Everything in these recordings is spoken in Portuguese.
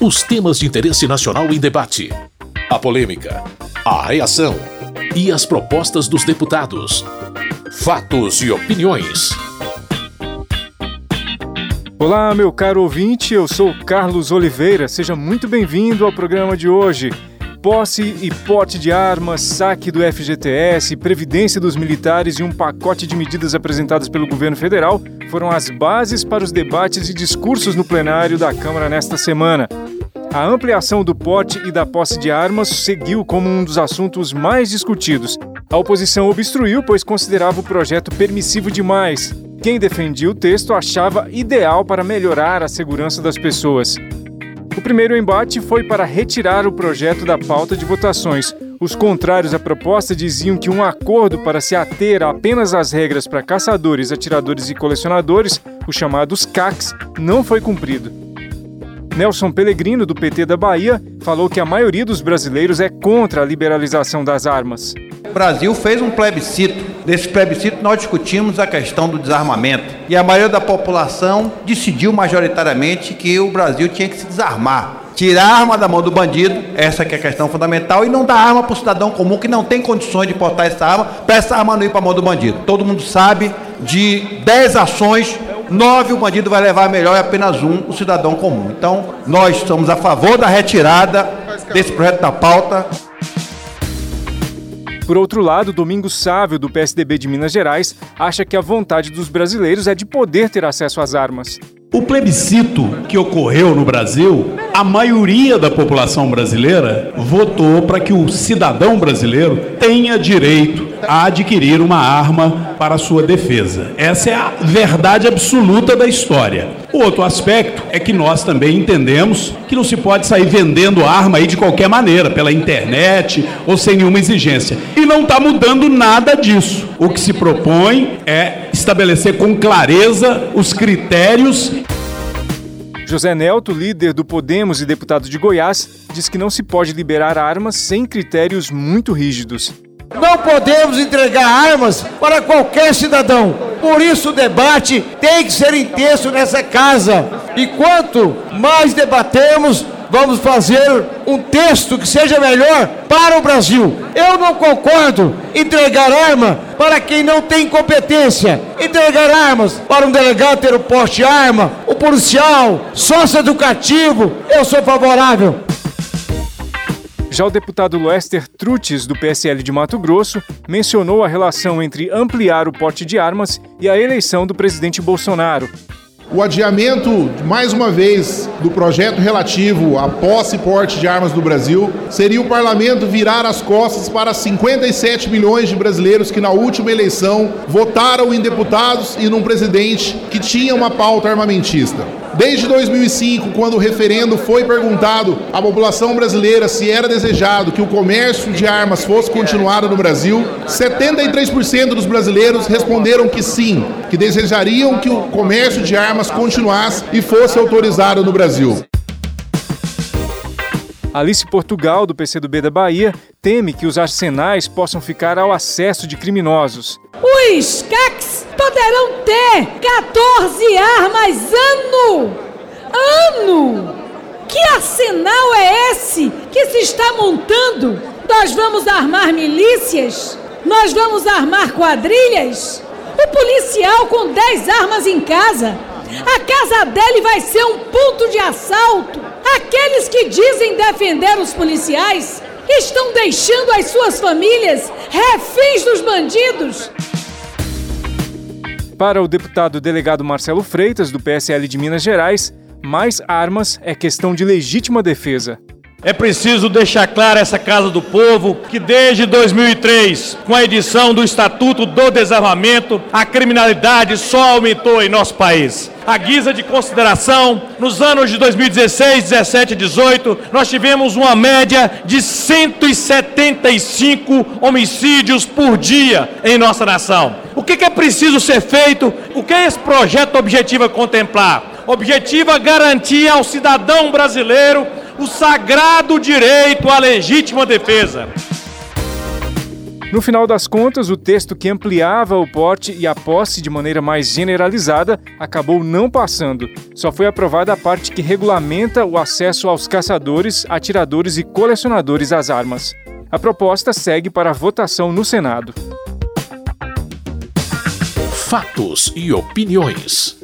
Os temas de interesse nacional em debate. A polêmica. A reação. E as propostas dos deputados. Fatos e opiniões. Olá, meu caro ouvinte, eu sou Carlos Oliveira. Seja muito bem-vindo ao programa de hoje. Posse e porte de armas, saque do FGTS, previdência dos militares e um pacote de medidas apresentadas pelo governo federal foram as bases para os debates e discursos no plenário da Câmara nesta semana. A ampliação do porte e da posse de armas seguiu como um dos assuntos mais discutidos. A oposição obstruiu, pois considerava o projeto permissivo demais. Quem defendia o texto achava ideal para melhorar a segurança das pessoas. Primeiro embate foi para retirar o projeto da pauta de votações. Os contrários à proposta diziam que um acordo para se ater apenas às regras para caçadores, atiradores e colecionadores, os chamados CACs, não foi cumprido. Nelson Pellegrino, do PT da Bahia, falou que a maioria dos brasileiros é contra a liberalização das armas. O Brasil fez um plebiscito. Nesse plebiscito, nós discutimos a questão do desarmamento. E a maioria da população decidiu majoritariamente que o Brasil tinha que se desarmar. Tirar a arma da mão do bandido, essa que é a questão fundamental, e não dar arma para o cidadão comum que não tem condições de portar essa arma, para essa arma não ir para a mão do bandido. Todo mundo sabe de 10 ações, nove o bandido vai levar melhor e apenas um o cidadão comum. Então, nós somos a favor da retirada desse projeto da pauta. Por outro lado, Domingos Sávio, do PSDB de Minas Gerais, acha que a vontade dos brasileiros é de poder ter acesso às armas. O plebiscito que ocorreu no Brasil, a maioria da população brasileira votou para que o cidadão brasileiro tenha direito a adquirir uma arma para sua defesa. Essa é a verdade absoluta da história. O outro aspecto é que nós também entendemos que não se pode sair vendendo arma aí de qualquer maneira, pela internet ou sem nenhuma exigência. E não está mudando nada disso. O que se propõe é estabelecer com clareza os critérios José Nelto, líder do Podemos e deputado de Goiás, diz que não se pode liberar armas sem critérios muito rígidos. Não podemos entregar armas para qualquer cidadão. Por isso o debate tem que ser intenso nessa casa. E quanto mais debatemos, vamos fazer um texto que seja melhor para o Brasil. Eu não concordo entregar arma para quem não tem competência. Entregar armas para um delegado ter o poste de arma, o policial, sócio educativo, eu sou favorável. Já o deputado Lester Trutes, do PSL de Mato Grosso, mencionou a relação entre ampliar o porte de armas e a eleição do presidente Bolsonaro. O adiamento, mais uma vez, do projeto relativo à posse e porte de armas no Brasil seria o parlamento virar as costas para 57 milhões de brasileiros que, na última eleição, votaram em deputados e num presidente que tinha uma pauta armamentista. Desde 2005, quando o referendo foi perguntado à população brasileira se era desejado que o comércio de armas fosse continuado no Brasil, 73% dos brasileiros responderam que sim, que desejariam que o comércio de armas continuasse e fosse autorizado no Brasil. Alice Portugal, do PCdoB da Bahia, teme que os arsenais possam ficar ao acesso de criminosos. Os CACs poderão ter 14 armas ano! Ano! Que arsenal é esse que se está montando? Nós vamos armar milícias? Nós vamos armar quadrilhas? O policial com 10 armas em casa? A casa dele vai ser um ponto de assalto? Aqueles que dizem defender os policiais estão deixando as suas famílias reféns dos bandidos. Para o deputado delegado Marcelo Freitas, do PSL de Minas Gerais, mais armas é questão de legítima defesa. É preciso deixar clara essa Casa do Povo que desde 2003, com a edição do Estatuto do Desarmamento, a criminalidade só aumentou em nosso país. A guisa de consideração, nos anos de 2016, 17 e 18, nós tivemos uma média de 175 homicídios por dia em nossa nação. O que é preciso ser feito? O que esse projeto objetiva contemplar? Objetiva garantir ao cidadão brasileiro o sagrado direito à legítima defesa. No final das contas, o texto que ampliava o porte e a posse de maneira mais generalizada acabou não passando. Só foi aprovada a parte que regulamenta o acesso aos caçadores, atiradores e colecionadores às armas. A proposta segue para votação no Senado. Fatos e opiniões.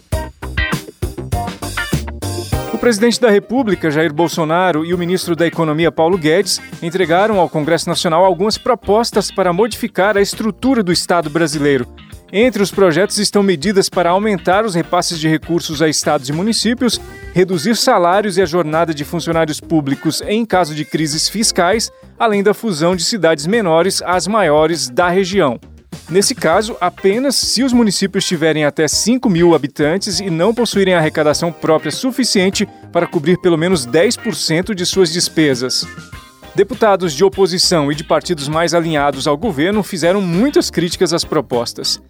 O presidente da República, Jair Bolsonaro, e o ministro da Economia, Paulo Guedes, entregaram ao Congresso Nacional algumas propostas para modificar a estrutura do Estado brasileiro. Entre os projetos estão medidas para aumentar os repasses de recursos a estados e municípios, reduzir salários e a jornada de funcionários públicos em caso de crises fiscais, além da fusão de cidades menores às maiores da região. Nesse caso, apenas se os municípios tiverem até 5 mil habitantes e não possuírem arrecadação própria suficiente para cobrir pelo menos 10% de suas despesas. Deputados de oposição e de partidos mais alinhados ao governo fizeram muitas críticas às propostas.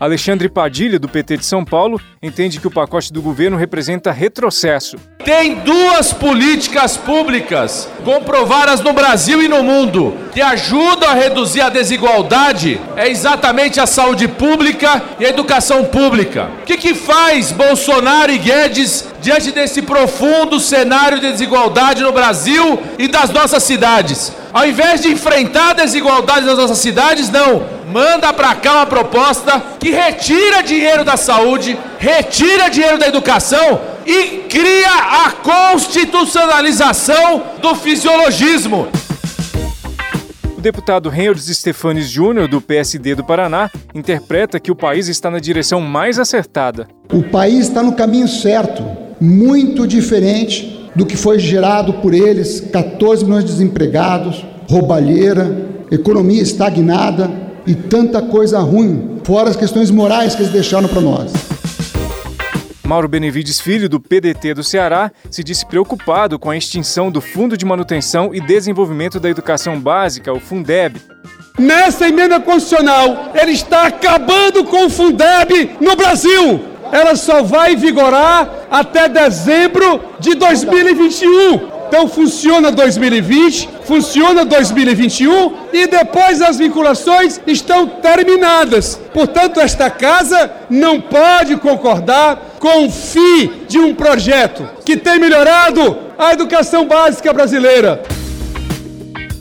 Alexandre Padilha, do PT de São Paulo, entende que o pacote do governo representa retrocesso. Tem duas políticas públicas comprovadas no Brasil e no mundo que ajudam a reduzir a desigualdade é exatamente a saúde pública e a educação pública. O que, que faz Bolsonaro e Guedes diante desse profundo cenário de desigualdade no Brasil e das nossas cidades? Ao invés de enfrentar a desigualdade das nossas cidades, não. Manda para cá uma proposta que retira dinheiro da saúde, retira dinheiro da educação e cria a constitucionalização do fisiologismo. O deputado Reynolds Stefanes Júnior, do PSD do Paraná, interpreta que o país está na direção mais acertada. O país está no caminho certo, muito diferente do que foi gerado por eles 14 milhões de desempregados, roubalheira, economia estagnada e tanta coisa ruim, fora as questões morais que eles deixaram para nós. Mauro Benevides Filho, do PDT do Ceará, se disse preocupado com a extinção do Fundo de Manutenção e Desenvolvimento da Educação Básica, o Fundeb. Nessa emenda constitucional, ele está acabando com o Fundeb no Brasil ela só vai vigorar até dezembro de 2021. Então funciona 2020, funciona 2021 e depois as vinculações estão terminadas. Portanto, esta casa não pode concordar com o fim de um projeto que tem melhorado a educação básica brasileira.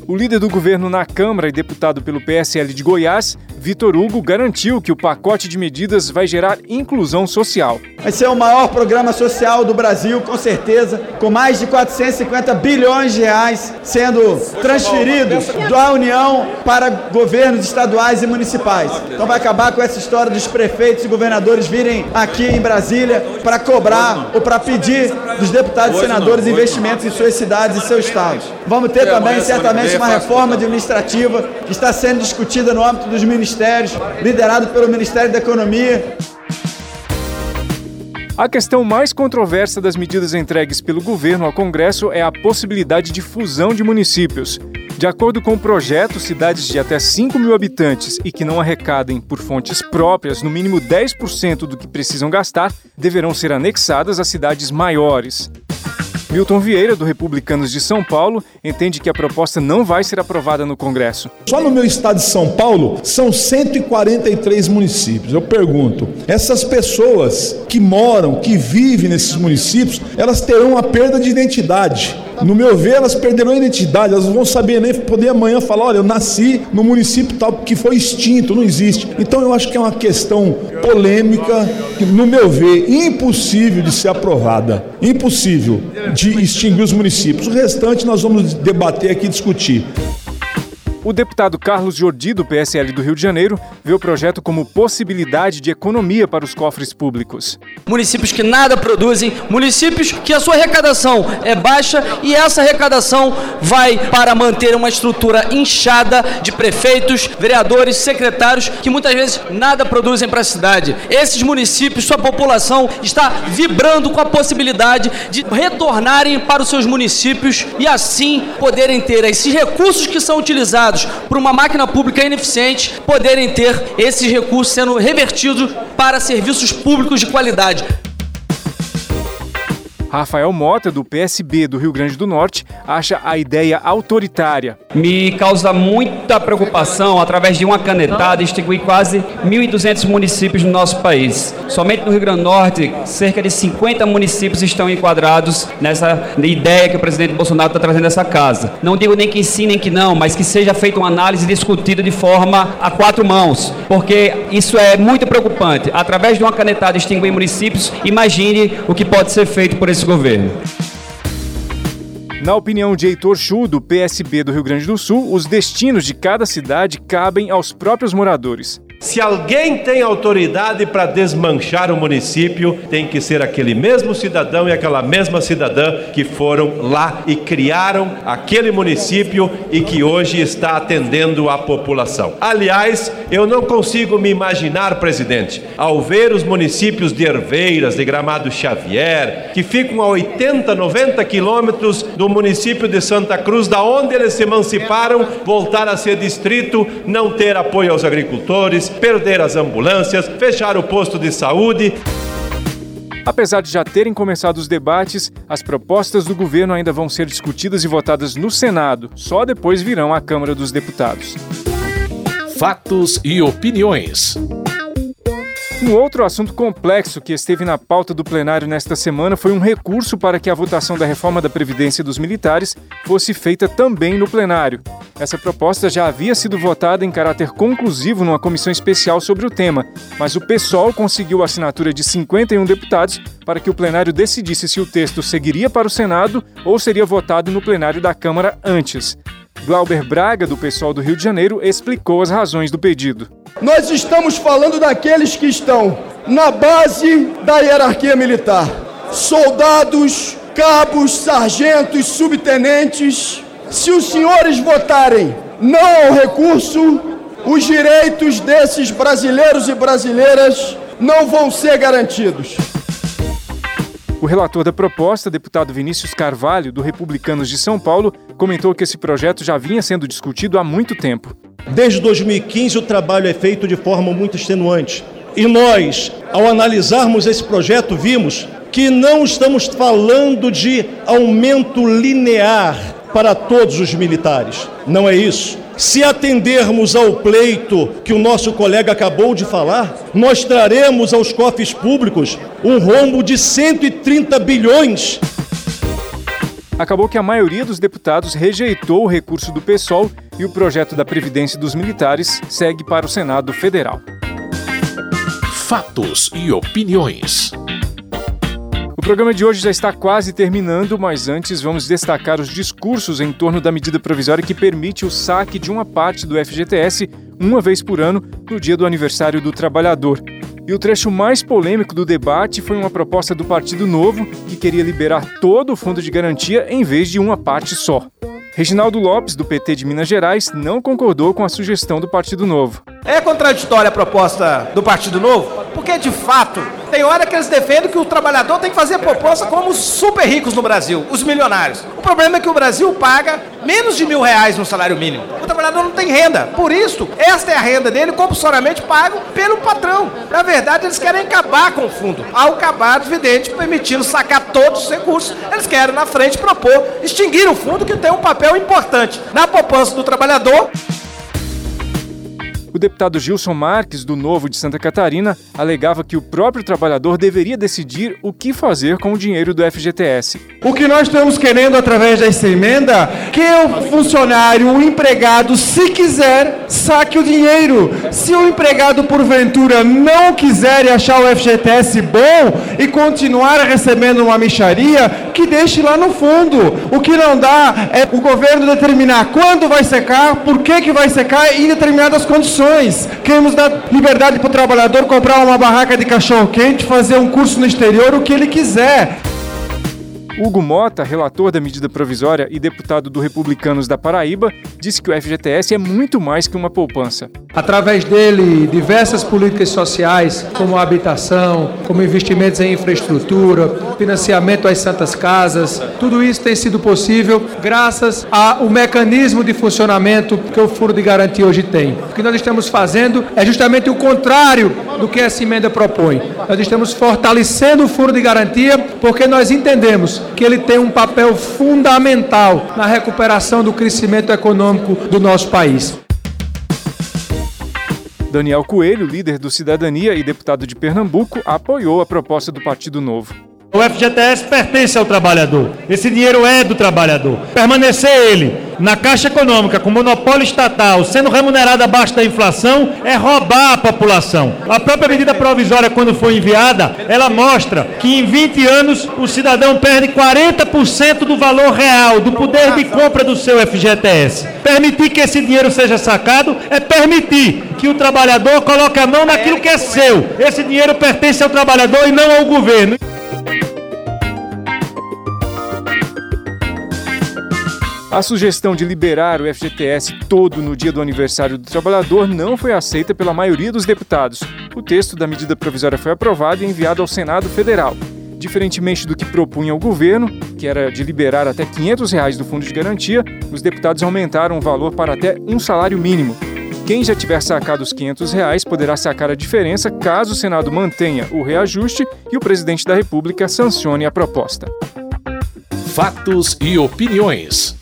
O líder do governo na Câmara e deputado pelo PSL de Goiás, Vitor Hugo, garantiu que o pacote de medidas vai gerar inclusão social. Vai ser o maior programa social do Brasil, com certeza, com mais de 450 bilhões de reais sendo transferidos da União para governos estaduais e municipais. Então vai acabar com essa história dos prefeitos e governadores virem aqui em Brasília para cobrar ou para pedir dos deputados e senadores investimentos em suas cidades e seus estados. Vamos ter também, certamente, uma reforma administrativa que está sendo discutida no âmbito dos ministérios, liderado pelo Ministério da Economia. A questão mais controversa das medidas entregues pelo governo ao Congresso é a possibilidade de fusão de municípios. De acordo com o projeto, cidades de até 5 mil habitantes e que não arrecadem por fontes próprias no mínimo 10% do que precisam gastar deverão ser anexadas a cidades maiores. Milton Vieira, do Republicanos de São Paulo, entende que a proposta não vai ser aprovada no Congresso. Só no meu estado de São Paulo são 143 municípios. Eu pergunto, essas pessoas que moram, que vivem nesses municípios, elas terão a perda de identidade. No meu ver, elas perderão a identidade, elas não vão saber nem poder amanhã falar: olha, eu nasci no município tal que foi extinto, não existe. Então eu acho que é uma questão polêmica, que, no meu ver, impossível de ser aprovada, impossível de extinguir os municípios. O restante nós vamos debater aqui discutir. O deputado Carlos Jordi, do PSL do Rio de Janeiro, vê o projeto como possibilidade de economia para os cofres públicos. Municípios que nada produzem, municípios que a sua arrecadação é baixa e essa arrecadação vai para manter uma estrutura inchada de prefeitos, vereadores, secretários que muitas vezes nada produzem para a cidade. Esses municípios, sua população está vibrando com a possibilidade de retornarem para os seus municípios e assim poderem ter esses recursos que são utilizados por uma máquina pública ineficiente poderem ter esses recursos sendo revertidos para serviços públicos de qualidade. Rafael Mota, do PSB do Rio Grande do Norte, acha a ideia autoritária. Me causa muita preocupação, através de uma canetada, extinguir quase 1.200 municípios no nosso país. Somente no Rio Grande do Norte, cerca de 50 municípios estão enquadrados nessa ideia que o presidente Bolsonaro está trazendo essa casa. Não digo nem que sim, nem que não, mas que seja feita uma análise discutida de forma a quatro mãos, porque isso é muito preocupante. Através de uma canetada extinguir municípios, imagine o que pode ser feito por esse esse governo. Na opinião de Heitor Chu, do PSB do Rio Grande do Sul, os destinos de cada cidade cabem aos próprios moradores. Se alguém tem autoridade para desmanchar o município, tem que ser aquele mesmo cidadão e aquela mesma cidadã que foram lá e criaram aquele município e que hoje está atendendo a população. Aliás, eu não consigo me imaginar, presidente, ao ver os municípios de Herveiras, de Gramado Xavier, que ficam a 80, 90 quilômetros do município de Santa Cruz, da onde eles se emanciparam, voltar a ser distrito, não ter apoio aos agricultores perder as ambulâncias, fechar o posto de saúde. Apesar de já terem começado os debates, as propostas do governo ainda vão ser discutidas e votadas no Senado, só depois virão à Câmara dos Deputados. Fatos e opiniões. Um outro assunto complexo que esteve na pauta do plenário nesta semana foi um recurso para que a votação da reforma da Previdência dos militares fosse feita também no plenário. Essa proposta já havia sido votada em caráter conclusivo numa comissão especial sobre o tema, mas o PSOL conseguiu a assinatura de 51 deputados para que o plenário decidisse se o texto seguiria para o Senado ou seria votado no plenário da Câmara antes. Glauber Braga, do pessoal do Rio de Janeiro, explicou as razões do pedido. Nós estamos falando daqueles que estão na base da hierarquia militar: soldados, cabos, sargentos, subtenentes. Se os senhores votarem não ao recurso, os direitos desses brasileiros e brasileiras não vão ser garantidos. O relator da proposta, deputado Vinícius Carvalho, do Republicanos de São Paulo, comentou que esse projeto já vinha sendo discutido há muito tempo. Desde 2015, o trabalho é feito de forma muito extenuante. E nós, ao analisarmos esse projeto, vimos que não estamos falando de aumento linear para todos os militares. Não é isso. Se atendermos ao pleito que o nosso colega acabou de falar, nós traremos aos cofres públicos um rombo de 130 bilhões. Acabou que a maioria dos deputados rejeitou o recurso do PSOL e o projeto da Previdência dos Militares segue para o Senado Federal. Fatos e opiniões. Programa de hoje já está quase terminando, mas antes vamos destacar os discursos em torno da medida provisória que permite o saque de uma parte do FGTS uma vez por ano no dia do aniversário do trabalhador. E o trecho mais polêmico do debate foi uma proposta do Partido Novo que queria liberar todo o fundo de garantia em vez de uma parte só. Reginaldo Lopes, do PT de Minas Gerais, não concordou com a sugestão do Partido Novo. É contraditória a proposta do Partido Novo, porque de fato tem hora que eles defendem que o trabalhador tem que fazer proposta como os super ricos no Brasil, os milionários. O problema é que o Brasil paga menos de mil reais no salário mínimo. O trabalhador não tem renda. Por isso, esta é a renda dele compulsoriamente pago pelo patrão. Na verdade, eles querem acabar com o fundo. Ao acabar, evidente, permitindo sacar todos os recursos, eles querem na frente propor extinguir o fundo que tem um papel importante na poupança do trabalhador o deputado Gilson Marques, do Novo de Santa Catarina, alegava que o próprio trabalhador deveria decidir o que fazer com o dinheiro do FGTS. O que nós estamos querendo através dessa emenda que o funcionário, o empregado, se quiser, saque o dinheiro. Se o empregado porventura não quiser e achar o FGTS bom e continuar recebendo uma micharia, que deixe lá no fundo. O que não dá é o governo determinar quando vai secar, por que que vai secar e em determinadas condições. Queremos dar liberdade para o trabalhador comprar uma barraca de cachorro-quente, fazer um curso no exterior, o que ele quiser. Hugo Mota, relator da medida provisória e deputado do Republicanos da Paraíba, disse que o FGTS é muito mais que uma poupança. Através dele, diversas políticas sociais, como a habitação, como investimentos em infraestrutura, financiamento às santas casas, tudo isso tem sido possível graças ao mecanismo de funcionamento que o Fundo de Garantia hoje tem. O que nós estamos fazendo é justamente o contrário do que essa emenda propõe. Nós estamos fortalecendo o Fundo de Garantia porque nós entendemos que ele tem um papel fundamental na recuperação do crescimento econômico do nosso país. Daniel Coelho, líder do Cidadania e deputado de Pernambuco, apoiou a proposta do Partido Novo. O FGTS pertence ao trabalhador. Esse dinheiro é do trabalhador. Permanecer ele na Caixa Econômica com monopólio estatal, sendo remunerado abaixo da inflação, é roubar a população. A própria medida provisória, quando foi enviada, ela mostra que em 20 anos o cidadão perde 40% do valor real, do poder de compra do seu FGTS. Permitir que esse dinheiro seja sacado é permitir que o trabalhador coloque a mão naquilo que é seu. Esse dinheiro pertence ao trabalhador e não ao governo. A sugestão de liberar o FGTS todo no dia do aniversário do trabalhador não foi aceita pela maioria dos deputados. O texto da medida provisória foi aprovado e enviado ao Senado Federal. Diferentemente do que propunha o governo, que era de liberar até 500 reais do fundo de garantia, os deputados aumentaram o valor para até um salário mínimo. Quem já tiver sacado os 500 reais poderá sacar a diferença caso o Senado mantenha o reajuste e o presidente da República sancione a proposta. Fatos e opiniões.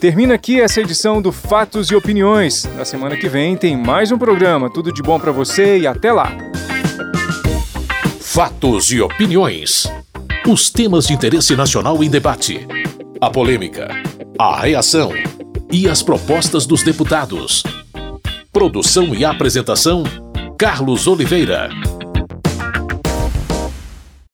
Termina aqui essa edição do Fatos e Opiniões. Na semana que vem tem mais um programa. Tudo de bom para você e até lá. Fatos e opiniões. Os temas de interesse nacional em debate. A polêmica, a reação e as propostas dos deputados. Produção e apresentação: Carlos Oliveira.